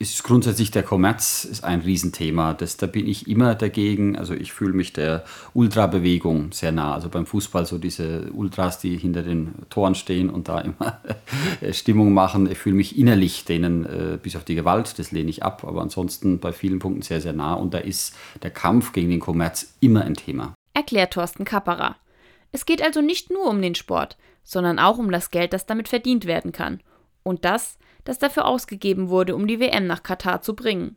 ist grundsätzlich der Kommerz ist ein Riesenthema. Das, da bin ich immer dagegen. Also ich fühle mich der Ultrabewegung sehr nah. Also beim Fußball so diese Ultras, die hinter den Toren stehen und da immer Stimmung machen. Ich fühle mich innerlich denen äh, bis auf die Gewalt, das lehne ich ab, aber ansonsten bei vielen Punkten sehr, sehr nah. Und da ist der Kampf gegen den Kommerz immer ein Thema. Erklärt Thorsten Kapperer. Es geht also nicht nur um den Sport, sondern auch um das Geld, das damit verdient werden kann. Und das, das dafür ausgegeben wurde, um die WM nach Katar zu bringen.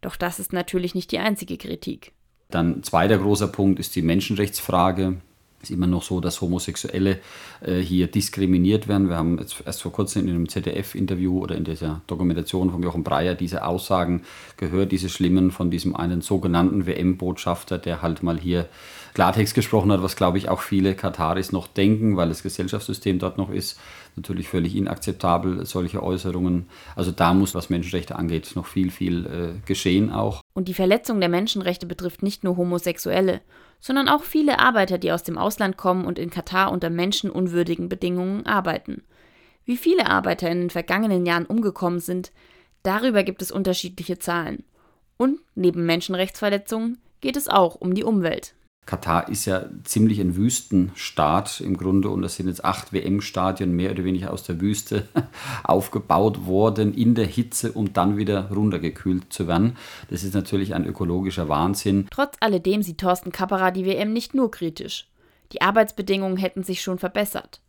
Doch das ist natürlich nicht die einzige Kritik. Dann zweiter großer Punkt ist die Menschenrechtsfrage. Es ist immer noch so, dass Homosexuelle äh, hier diskriminiert werden. Wir haben jetzt erst vor kurzem in einem ZDF-Interview oder in dieser Dokumentation von Jochen Breyer diese Aussagen gehört, diese schlimmen von diesem einen sogenannten WM-Botschafter, der halt mal hier Klartext gesprochen hat, was glaube ich auch viele Kataris noch denken, weil das Gesellschaftssystem dort noch ist. Natürlich völlig inakzeptabel, solche Äußerungen. Also da muss, was Menschenrechte angeht, noch viel, viel äh, geschehen auch. Und die Verletzung der Menschenrechte betrifft nicht nur Homosexuelle, sondern auch viele Arbeiter, die aus dem Ausland kommen und in Katar unter menschenunwürdigen Bedingungen arbeiten. Wie viele Arbeiter in den vergangenen Jahren umgekommen sind, darüber gibt es unterschiedliche Zahlen. Und neben Menschenrechtsverletzungen geht es auch um die Umwelt. Katar ist ja ziemlich ein Wüstenstaat im Grunde und das sind jetzt acht WM-Stadien mehr oder weniger aus der Wüste aufgebaut worden in der Hitze, um dann wieder runtergekühlt zu werden. Das ist natürlich ein ökologischer Wahnsinn. Trotz alledem sieht Thorsten Kapperer die WM nicht nur kritisch. Die Arbeitsbedingungen hätten sich schon verbessert.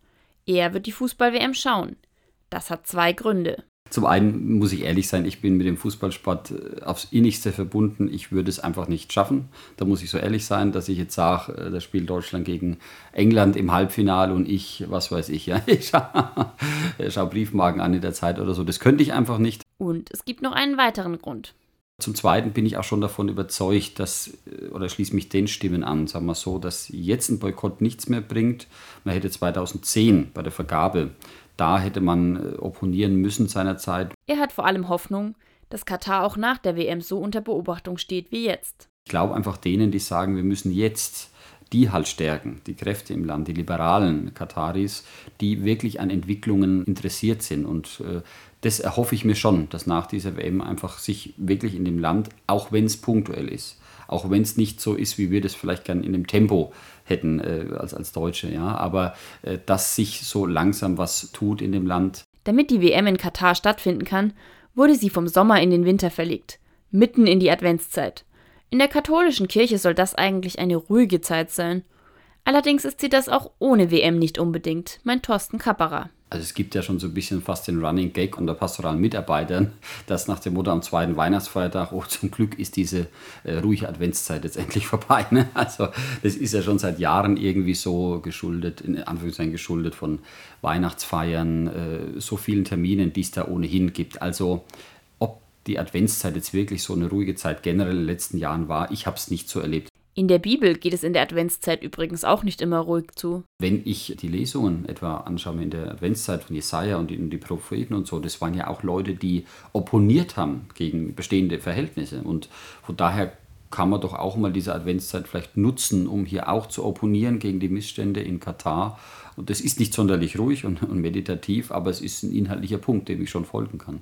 Er wird die Fußball-WM schauen. Das hat zwei Gründe. Zum einen muss ich ehrlich sein, ich bin mit dem Fußballsport äh, aufs innigste verbunden. Ich würde es einfach nicht schaffen. Da muss ich so ehrlich sein, dass ich jetzt sage, äh, das spielt Deutschland gegen England im Halbfinale und ich, was weiß ich, ja, ich schaue schau Briefmarken an in der Zeit oder so. Das könnte ich einfach nicht. Und es gibt noch einen weiteren Grund. Zum Zweiten bin ich auch schon davon überzeugt, dass, äh, oder schließe mich den Stimmen an, sagen wir so, dass jetzt ein Boykott nichts mehr bringt. Man hätte 2010 bei der Vergabe da hätte man äh, opponieren müssen seinerzeit. Er hat vor allem Hoffnung, dass Katar auch nach der WM so unter Beobachtung steht wie jetzt. Ich glaube einfach denen, die sagen, wir müssen jetzt die halt stärken, die Kräfte im Land, die liberalen Kataris, die wirklich an Entwicklungen interessiert sind. Und äh, das erhoffe ich mir schon, dass nach dieser WM einfach sich wirklich in dem Land, auch wenn es punktuell ist, auch wenn es nicht so ist, wie wir das vielleicht gern in dem Tempo hätten äh, als, als Deutsche, ja, aber äh, dass sich so langsam was tut in dem Land. Damit die WM in Katar stattfinden kann, wurde sie vom Sommer in den Winter verlegt, mitten in die Adventszeit. In der katholischen Kirche soll das eigentlich eine ruhige Zeit sein. Allerdings ist sie das auch ohne WM nicht unbedingt, meint Thorsten Kapperer. Also es gibt ja schon so ein bisschen fast den Running Gag unter pastoralen Mitarbeitern, dass nach dem Motto am zweiten Weihnachtsfeiertag, oh zum Glück ist diese äh, ruhige Adventszeit jetzt endlich vorbei. Ne? Also das ist ja schon seit Jahren irgendwie so geschuldet, in Anführungszeichen geschuldet von Weihnachtsfeiern, äh, so vielen Terminen, die es da ohnehin gibt. Also ob die Adventszeit jetzt wirklich so eine ruhige Zeit generell in den letzten Jahren war, ich habe es nicht so erlebt. In der Bibel geht es in der Adventszeit übrigens auch nicht immer ruhig zu. Wenn ich die Lesungen etwa anschaue in der Adventszeit von Jesaja und die, Propheten und so, das waren ja auch Leute, die opponiert haben gegen bestehende Verhältnisse. Und von daher kann man doch auch mal diese Adventszeit vielleicht nutzen, um hier auch zu opponieren gegen die Missstände in Katar. Und das ist nicht sonderlich ruhig und, und meditativ, aber es ist ein inhaltlicher Punkt, dem ich schon folgen kann.